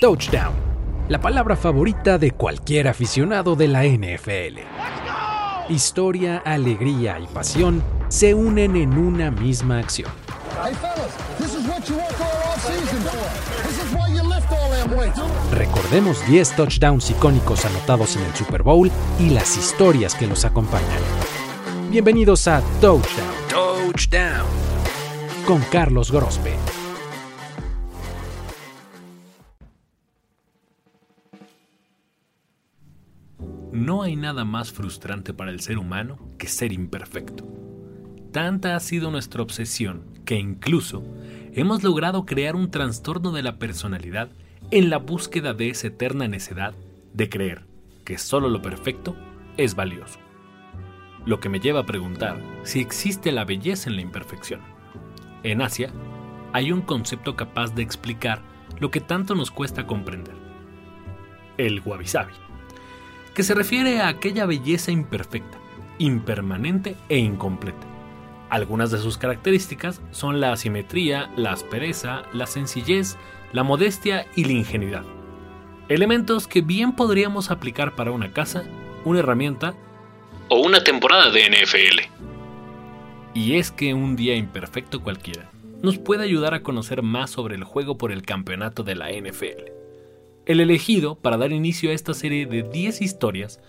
Touchdown, la palabra favorita de cualquier aficionado de la NFL. Historia, alegría y pasión se unen en una misma acción. Recordemos 10 touchdowns icónicos anotados en el Super Bowl y las historias que los acompañan. Bienvenidos a Touchdown. Touchdown. Con Carlos Grospe. No hay nada más frustrante para el ser humano que ser imperfecto. Tanta ha sido nuestra obsesión que incluso hemos logrado crear un trastorno de la personalidad en la búsqueda de esa eterna necedad de creer que solo lo perfecto es valioso. Lo que me lleva a preguntar si existe la belleza en la imperfección. En Asia hay un concepto capaz de explicar lo que tanto nos cuesta comprender. El wabi-sabi que se refiere a aquella belleza imperfecta, impermanente e incompleta. Algunas de sus características son la asimetría, la aspereza, la sencillez, la modestia y la ingenuidad. Elementos que bien podríamos aplicar para una casa, una herramienta o una temporada de NFL. Y es que un día imperfecto cualquiera nos puede ayudar a conocer más sobre el juego por el campeonato de la NFL. El elegido para dar inicio a esta serie de 10 historias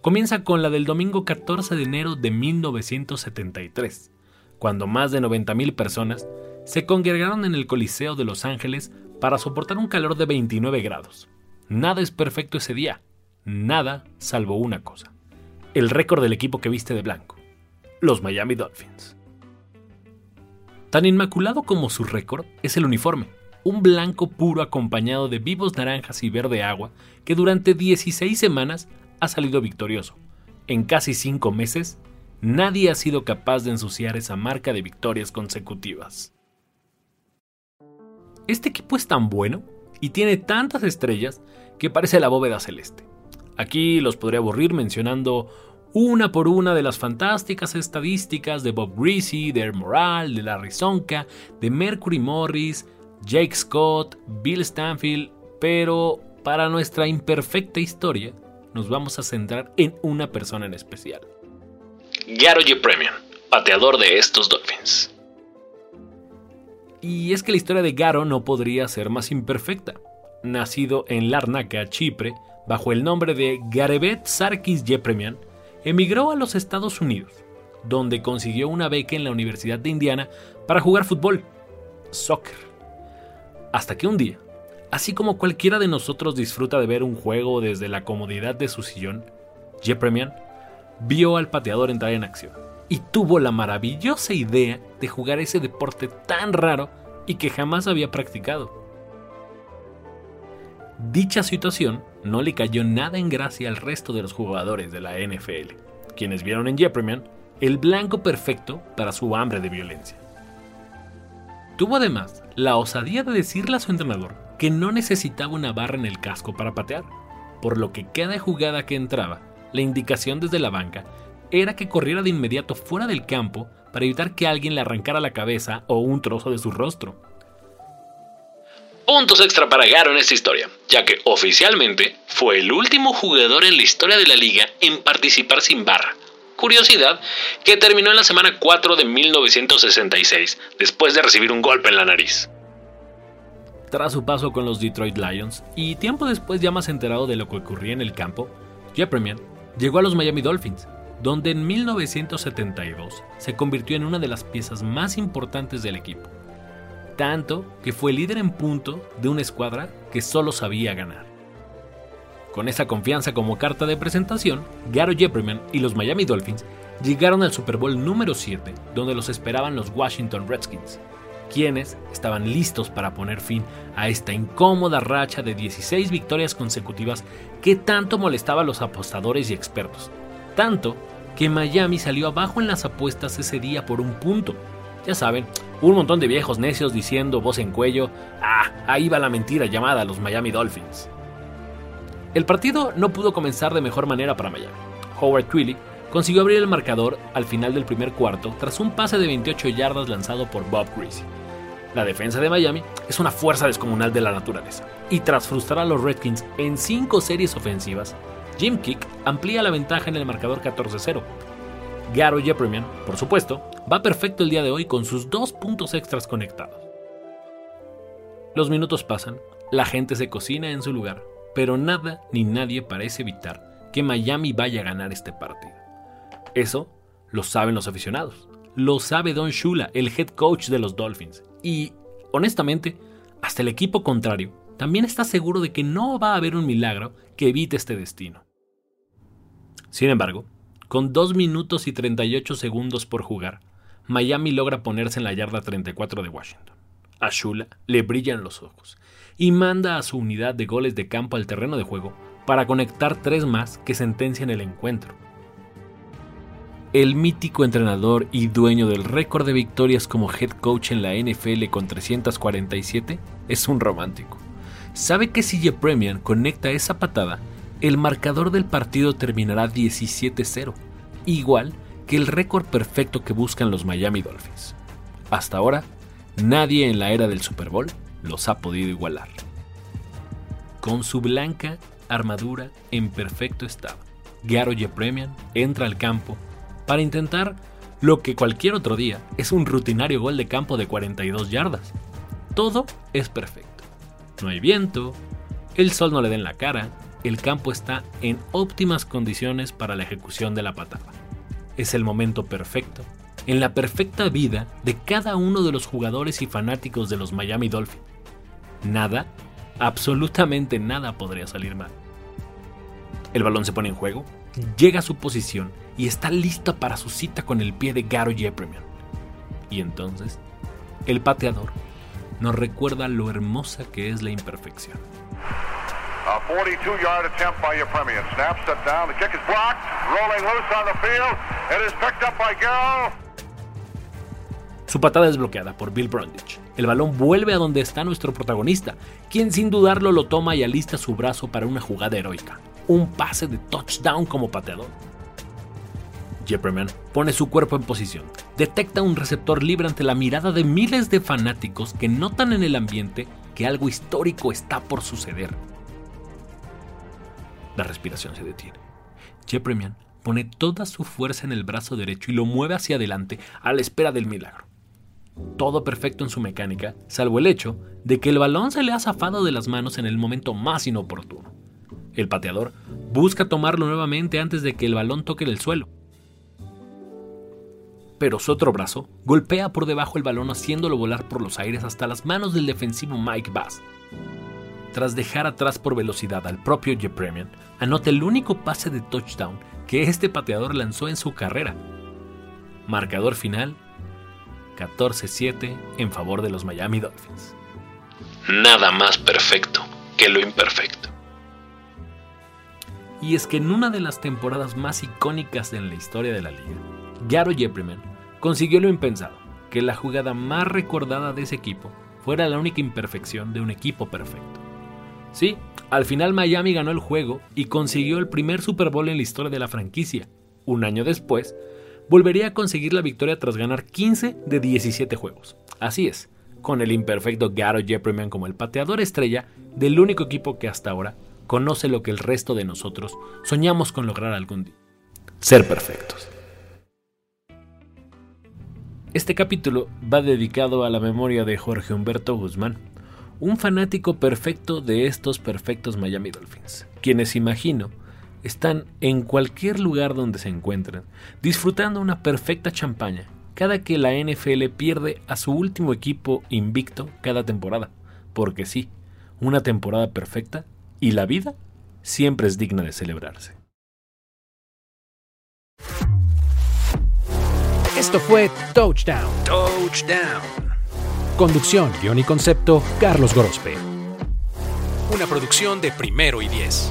comienza con la del domingo 14 de enero de 1973, cuando más de 90.000 personas se congregaron en el Coliseo de Los Ángeles para soportar un calor de 29 grados. Nada es perfecto ese día, nada salvo una cosa, el récord del equipo que viste de blanco, los Miami Dolphins. Tan inmaculado como su récord es el uniforme un blanco puro acompañado de vivos naranjas y verde agua que durante 16 semanas ha salido victorioso. En casi 5 meses, nadie ha sido capaz de ensuciar esa marca de victorias consecutivas. Este equipo es tan bueno y tiene tantas estrellas que parece la bóveda celeste. Aquí los podría aburrir mencionando una por una de las fantásticas estadísticas de Bob Greasy, de Air Moral, de Larry Sonka, de Mercury Morris, Jake Scott, Bill Stanfield, pero para nuestra imperfecta historia nos vamos a centrar en una persona en especial. Garo Premium, pateador de estos Dolphins. Y es que la historia de Garo no podría ser más imperfecta. Nacido en Larnaca, Chipre, bajo el nombre de Garebet Sarkis Jepremian, emigró a los Estados Unidos, donde consiguió una beca en la Universidad de Indiana para jugar fútbol, soccer hasta que un día, así como cualquiera de nosotros disfruta de ver un juego desde la comodidad de su sillón, Jepremian vio al pateador entrar en acción y tuvo la maravillosa idea de jugar ese deporte tan raro y que jamás había practicado. Dicha situación no le cayó nada en gracia al resto de los jugadores de la NFL, quienes vieron en Jepremian el blanco perfecto para su hambre de violencia. Tuvo además la osadía de decirle a su entrenador que no necesitaba una barra en el casco para patear, por lo que cada jugada que entraba, la indicación desde la banca era que corriera de inmediato fuera del campo para evitar que alguien le arrancara la cabeza o un trozo de su rostro. Puntos extra para Garo en esta historia, ya que oficialmente fue el último jugador en la historia de la liga en participar sin barra, curiosidad que terminó en la semana 4 de 1966, después de recibir un golpe en la nariz. Tras su paso con los Detroit Lions y tiempo después ya más enterado de lo que ocurría en el campo, Jepremian llegó a los Miami Dolphins, donde en 1972 se convirtió en una de las piezas más importantes del equipo, tanto que fue líder en punto de una escuadra que solo sabía ganar. Con esa confianza como carta de presentación, Garo Jepreman y los Miami Dolphins llegaron al Super Bowl número 7, donde los esperaban los Washington Redskins, quienes estaban listos para poner fin a esta incómoda racha de 16 victorias consecutivas que tanto molestaba a los apostadores y expertos. Tanto que Miami salió abajo en las apuestas ese día por un punto. Ya saben, un montón de viejos necios diciendo voz en cuello, ah, ahí va la mentira llamada los Miami Dolphins. El partido no pudo comenzar de mejor manera para Miami. Howard Twilly consiguió abrir el marcador al final del primer cuarto tras un pase de 28 yardas lanzado por Bob Greasy. La defensa de Miami es una fuerza descomunal de la naturaleza, y tras frustrar a los Redskins en cinco series ofensivas, Jim Kick amplía la ventaja en el marcador 14-0. Garo Jepremian, por supuesto, va perfecto el día de hoy con sus dos puntos extras conectados. Los minutos pasan, la gente se cocina en su lugar, pero nada ni nadie parece evitar que Miami vaya a ganar este partido. Eso lo saben los aficionados, lo sabe Don Shula, el head coach de los Dolphins, y, honestamente, hasta el equipo contrario también está seguro de que no va a haber un milagro que evite este destino. Sin embargo, con 2 minutos y 38 segundos por jugar, Miami logra ponerse en la yarda 34 de Washington. A Shula le brillan los ojos y manda a su unidad de goles de campo al terreno de juego para conectar tres más que sentencian el encuentro el mítico entrenador y dueño del récord de victorias como head coach en la NFL con 347, es un romántico. Sabe que si Premian conecta esa patada, el marcador del partido terminará 17-0, igual que el récord perfecto que buscan los Miami Dolphins. Hasta ahora, nadie en la era del Super Bowl los ha podido igualar. Con su blanca armadura en perfecto estado, Garo Premian entra al campo para intentar lo que cualquier otro día es un rutinario gol de campo de 42 yardas. Todo es perfecto. No hay viento, el sol no le da en la cara, el campo está en óptimas condiciones para la ejecución de la patada. Es el momento perfecto, en la perfecta vida de cada uno de los jugadores y fanáticos de los Miami Dolphins. Nada, absolutamente nada podría salir mal. El balón se pone en juego, llega a su posición y está lista para su cita con el pie de Garo Jepremian. Y entonces, el pateador nos recuerda lo hermosa que es la imperfección. A 42-yard attempt by Yepremian. Snaps it down. The kick is blocked. Rolling loose on the field. It is picked up by Garo. Su patada es bloqueada por Bill Brundage. El balón vuelve a donde está nuestro protagonista, quien sin dudarlo lo toma y alista su brazo para una jugada heroica. Un pase de touchdown como pateador. Jepperman pone su cuerpo en posición, detecta un receptor libre ante la mirada de miles de fanáticos que notan en el ambiente que algo histórico está por suceder. La respiración se detiene. Jepperman pone toda su fuerza en el brazo derecho y lo mueve hacia adelante a la espera del milagro. Todo perfecto en su mecánica, salvo el hecho de que el balón se le ha zafado de las manos en el momento más inoportuno. El pateador busca tomarlo nuevamente antes de que el balón toque el suelo pero su otro brazo golpea por debajo el balón haciéndolo volar por los aires hasta las manos del defensivo Mike Bass. Tras dejar atrás por velocidad al propio Jepremian, anota el único pase de touchdown que este pateador lanzó en su carrera. Marcador final 14-7 en favor de los Miami Dolphins. Nada más perfecto que lo imperfecto. Y es que en una de las temporadas más icónicas en la historia de la liga, Garo Jepremian consiguió lo impensado, que la jugada más recordada de ese equipo fuera la única imperfección de un equipo perfecto. Sí, al final Miami ganó el juego y consiguió el primer Super Bowl en la historia de la franquicia. Un año después, volvería a conseguir la victoria tras ganar 15 de 17 juegos. Así es, con el imperfecto Garo Jepremian como el pateador estrella del único equipo que hasta ahora conoce lo que el resto de nosotros soñamos con lograr algún día. Ser perfectos. Este capítulo va dedicado a la memoria de Jorge Humberto Guzmán, un fanático perfecto de estos perfectos Miami Dolphins, quienes imagino están en cualquier lugar donde se encuentren, disfrutando una perfecta champaña cada que la NFL pierde a su último equipo invicto cada temporada, porque sí, una temporada perfecta y la vida siempre es digna de celebrarse. Esto fue Touchdown. Touchdown. Conducción, guion y concepto, Carlos Gorospe. Una producción de primero y diez.